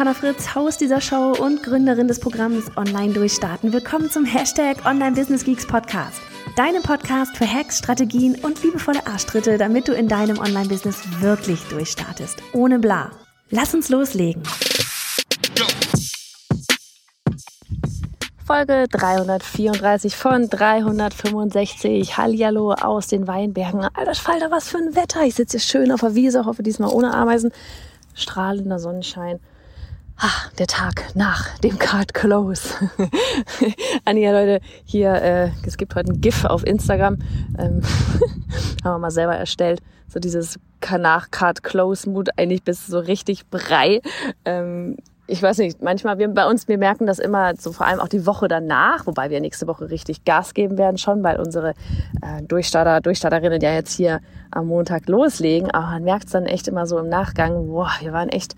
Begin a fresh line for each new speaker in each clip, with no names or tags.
Johanna Fritz, Haus dieser Show und Gründerin des Programms Online Durchstarten. Willkommen zum Hashtag Online Business Geeks Podcast. Deinem Podcast für Hacks, Strategien und liebevolle Arschtritte, damit du in deinem Online-Business wirklich durchstartest. Ohne bla. Lass uns loslegen. Folge 334 von 365. Hallihallo aus den Weinbergen. Alter Falter, was für ein Wetter. Ich sitze hier schön auf der Wiese, hoffe diesmal ohne Ameisen strahlender Sonnenschein. Ah, der Tag nach dem Card Close. Anja, Leute, hier, äh, es gibt heute ein GIF auf Instagram. Ähm, haben wir mal selber erstellt. So dieses nach Card Close Mut eigentlich bis so richtig brei. Ähm, ich weiß nicht, manchmal, wir, bei uns, wir merken das immer, so vor allem auch die Woche danach, wobei wir nächste Woche richtig Gas geben werden schon, weil unsere äh, Durchstarter, Durchstarterinnen ja jetzt hier am Montag loslegen. Aber man merkt es dann echt immer so im Nachgang, boah, wir waren echt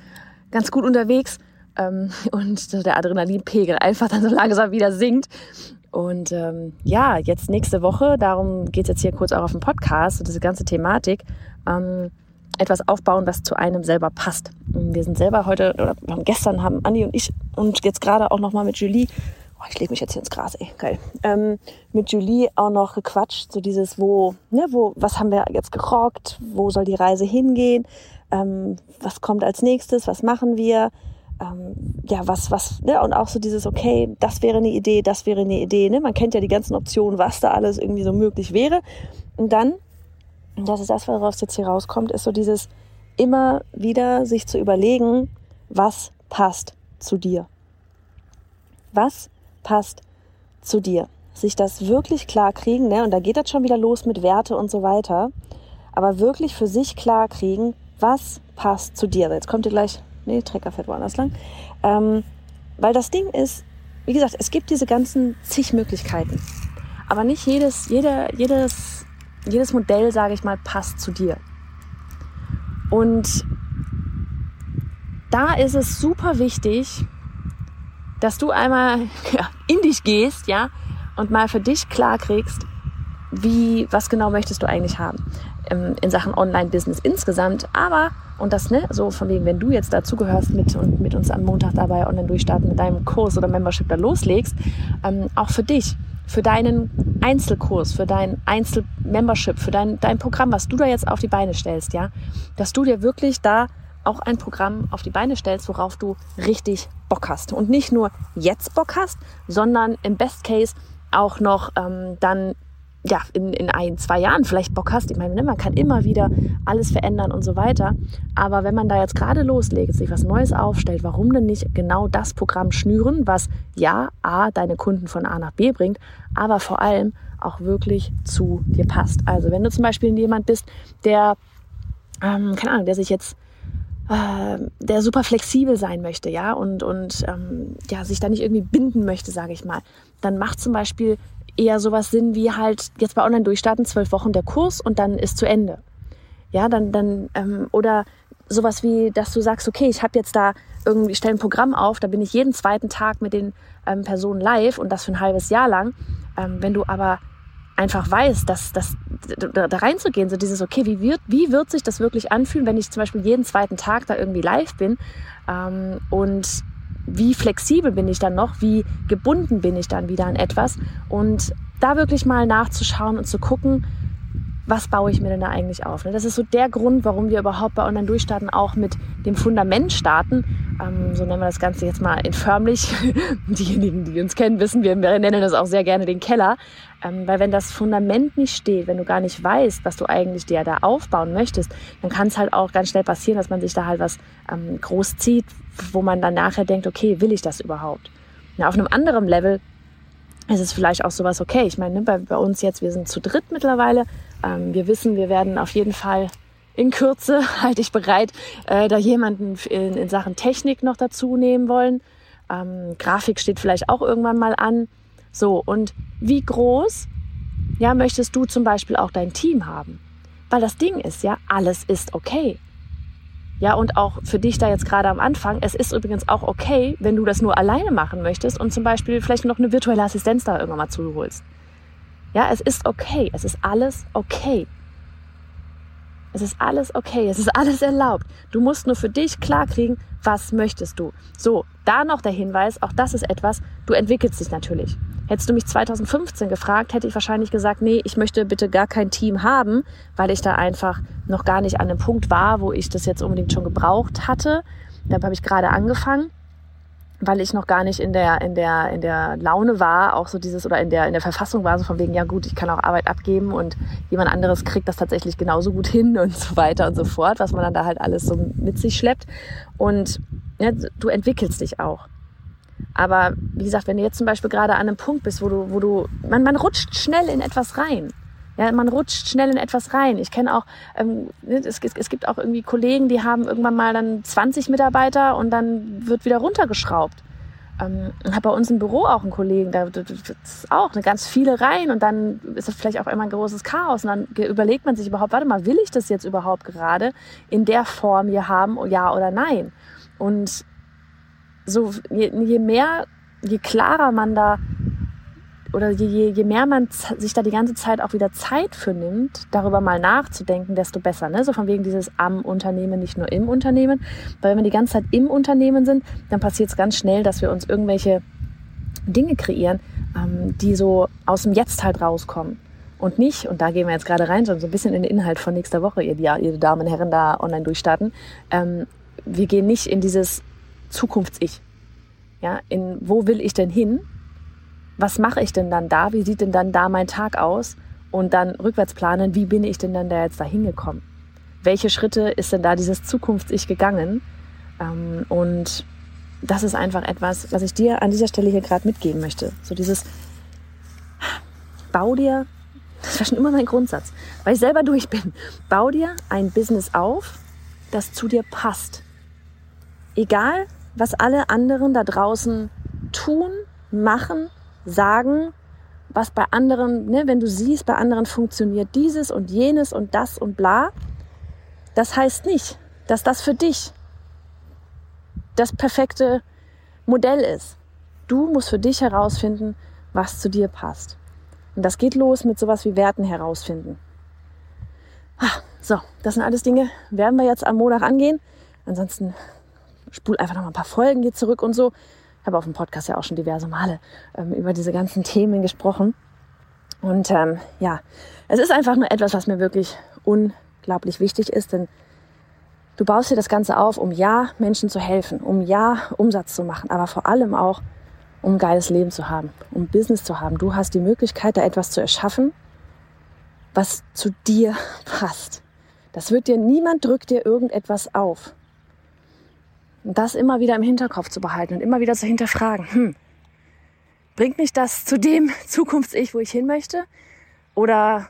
ganz gut unterwegs ähm, und der Adrenalinpegel einfach dann so langsam wieder sinkt. Und ähm, ja, jetzt nächste Woche, darum geht's jetzt hier kurz auch auf dem Podcast, so diese ganze Thematik. Ähm, etwas aufbauen, was zu einem selber passt. Wir sind selber heute, oder gestern haben Andi und ich und jetzt gerade auch nochmal mit Julie, oh, ich lege mich jetzt hier ins Gras, ey, geil, ähm, mit Julie auch noch gequatscht, so dieses, wo, ne, wo, was haben wir jetzt gerockt, wo soll die Reise hingehen, ähm, was kommt als nächstes, was machen wir, ähm, ja, was, was, ne, und auch so dieses, okay, das wäre eine Idee, das wäre eine Idee, ne, man kennt ja die ganzen Optionen, was da alles irgendwie so möglich wäre. Und dann und das ist das, woraus jetzt hier rauskommt, ist so dieses immer wieder sich zu überlegen, was passt zu dir. Was passt zu dir? Sich das wirklich klar kriegen, ne? Und da geht das schon wieder los mit Werte und so weiter. Aber wirklich für sich klar kriegen, was passt zu dir. Jetzt kommt ihr gleich, nee, Trecker fährt woanders lang. Ähm, weil das Ding ist, wie gesagt, es gibt diese ganzen zig Möglichkeiten. Aber nicht jedes, jeder, jedes jedes Modell, sage ich mal, passt zu dir. Und da ist es super wichtig, dass du einmal ja, in dich gehst, ja, und mal für dich klar kriegst, wie, was genau möchtest du eigentlich haben ähm, in Sachen Online-Business insgesamt, aber und das, ne, so von wegen, wenn du jetzt dazugehörst mit mit uns am Montag dabei online durchstarten mit deinem Kurs oder Membership da loslegst, ähm, auch für dich für deinen Einzelkurs, für dein Einzelmembership, für dein, dein Programm, was du da jetzt auf die Beine stellst, ja, dass du dir wirklich da auch ein Programm auf die Beine stellst, worauf du richtig Bock hast. Und nicht nur jetzt Bock hast, sondern im Best Case auch noch ähm, dann ja, in, in ein, zwei Jahren vielleicht Bock hast. Ich meine, ne, man kann immer wieder alles verändern und so weiter. Aber wenn man da jetzt gerade loslegt, sich was Neues aufstellt, warum denn nicht genau das Programm schnüren, was ja, A, deine Kunden von A nach B bringt, aber vor allem auch wirklich zu dir passt. Also wenn du zum Beispiel jemand bist, der, ähm, keine Ahnung, der sich jetzt äh, der super flexibel sein möchte, ja, und, und ähm, ja, sich da nicht irgendwie binden möchte, sage ich mal, dann macht zum Beispiel eher sowas Sinn wie halt jetzt bei Online durchstarten, zwölf Wochen der Kurs und dann ist zu Ende. Ja, dann, dann, ähm, oder sowas wie, dass du sagst, okay, ich habe jetzt da irgendwie, ich stelle ein Programm auf, da bin ich jeden zweiten Tag mit den ähm, Personen live und das für ein halbes Jahr lang. Ähm, wenn du aber einfach weißt, dass, dass da, da reinzugehen, so dieses, okay, wie wird, wie wird sich das wirklich anfühlen, wenn ich zum Beispiel jeden zweiten Tag da irgendwie live bin ähm, und wie flexibel bin ich dann noch, wie gebunden bin ich dann wieder an etwas. Und da wirklich mal nachzuschauen und zu gucken, was baue ich mir denn da eigentlich auf? Ne? Das ist so der Grund, warum wir überhaupt bei Online Durchstarten auch mit dem Fundament starten. Ähm, so nennen wir das Ganze jetzt mal införmlich. Diejenigen, die uns kennen, wissen, wir nennen das auch sehr gerne den Keller. Ähm, weil wenn das Fundament nicht steht, wenn du gar nicht weißt, was du eigentlich dir da aufbauen möchtest, dann kann es halt auch ganz schnell passieren, dass man sich da halt was ähm, groß zieht, wo man dann nachher denkt, okay, will ich das überhaupt? Na, auf einem anderen Level ist es vielleicht auch sowas, okay, ich meine, ne, bei, bei uns jetzt, wir sind zu dritt mittlerweile, ähm, wir wissen, wir werden auf jeden Fall in Kürze, halte ich bereit, äh, da jemanden in, in Sachen Technik noch dazu nehmen wollen. Ähm, Grafik steht vielleicht auch irgendwann mal an. So, und wie groß ja, möchtest du zum Beispiel auch dein Team haben? Weil das Ding ist ja, alles ist okay. Ja, und auch für dich da jetzt gerade am Anfang, es ist übrigens auch okay, wenn du das nur alleine machen möchtest und zum Beispiel vielleicht noch eine virtuelle Assistenz da irgendwann mal zuholst. Ja, es ist okay. Es ist alles okay. Es ist alles okay, es ist alles erlaubt. Du musst nur für dich klarkriegen, was möchtest du. So, da noch der Hinweis, auch das ist etwas, du entwickelst dich natürlich. Hättest du mich 2015 gefragt, hätte ich wahrscheinlich gesagt, nee, ich möchte bitte gar kein Team haben, weil ich da einfach noch gar nicht an dem Punkt war, wo ich das jetzt unbedingt schon gebraucht hatte. Da habe ich gerade angefangen weil ich noch gar nicht in der, in der, in der Laune war, auch so dieses, oder in der, in der Verfassung war, so von wegen, ja gut, ich kann auch Arbeit abgeben und jemand anderes kriegt das tatsächlich genauso gut hin und so weiter und so fort, was man dann da halt alles so mit sich schleppt. Und ja, du entwickelst dich auch. Aber wie gesagt, wenn du jetzt zum Beispiel gerade an einem Punkt bist, wo du, wo du, man, man rutscht schnell in etwas rein. Ja, man rutscht schnell in etwas rein. Ich kenne auch, ähm, ne, es, es, gibt auch irgendwie Kollegen, die haben irgendwann mal dann 20 Mitarbeiter und dann wird wieder runtergeschraubt. Ähm, habe bei uns im Büro auch einen Kollegen, da ist auch eine ganz viele rein und dann ist das vielleicht auch immer ein großes Chaos und dann überlegt man sich überhaupt, warte mal, will ich das jetzt überhaupt gerade in der Form hier haben, ja oder nein? Und so je, je mehr, je klarer man da oder je, je mehr man sich da die ganze Zeit auch wieder Zeit für nimmt, darüber mal nachzudenken, desto besser. Ne? So von wegen dieses am Unternehmen, nicht nur im Unternehmen. Weil wenn wir die ganze Zeit im Unternehmen sind, dann passiert es ganz schnell, dass wir uns irgendwelche Dinge kreieren, ähm, die so aus dem Jetzt halt rauskommen. Und nicht, und da gehen wir jetzt gerade rein, so ein bisschen in den Inhalt von nächster Woche, ihr, ihr Damen und Herren da online durchstarten. Ähm, wir gehen nicht in dieses Zukunfts-Ich. Ja, in wo will ich denn hin? Was mache ich denn dann da? Wie sieht denn dann da mein Tag aus? Und dann rückwärts planen, wie bin ich denn dann da jetzt da hingekommen? Welche Schritte ist denn da dieses Zukunfts-Ich gegangen? Ähm, und das ist einfach etwas, was ich dir an dieser Stelle hier gerade mitgeben möchte. So dieses, bau dir, das war schon immer mein Grundsatz, weil ich selber durch bin, bau dir ein Business auf, das zu dir passt. Egal, was alle anderen da draußen tun, machen, sagen, was bei anderen, ne, wenn du siehst, bei anderen funktioniert dieses und jenes und das und bla, das heißt nicht, dass das für dich das perfekte Modell ist. Du musst für dich herausfinden, was zu dir passt. Und das geht los mit sowas wie Werten herausfinden. Ah, so, das sind alles Dinge, werden wir jetzt am Montag angehen. Ansonsten spul einfach noch mal ein paar Folgen hier zurück und so. Habe auf dem Podcast ja auch schon diverse Male ähm, über diese ganzen Themen gesprochen. Und ähm, ja, es ist einfach nur etwas, was mir wirklich unglaublich wichtig ist, denn du baust dir das Ganze auf, um ja Menschen zu helfen, um ja Umsatz zu machen, aber vor allem auch, um ein geiles Leben zu haben, um Business zu haben. Du hast die Möglichkeit, da etwas zu erschaffen, was zu dir passt. Das wird dir, niemand drückt dir irgendetwas auf. Und das immer wieder im Hinterkopf zu behalten und immer wieder zu hinterfragen, hm, bringt mich das zu dem Zukunfts-Ich, wo ich hin möchte? Oder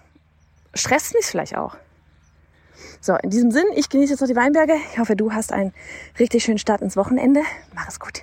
stresst mich vielleicht auch? So, in diesem Sinn, ich genieße jetzt noch die Weinberge. Ich hoffe, du hast einen richtig schönen Start ins Wochenende. Mach es gut.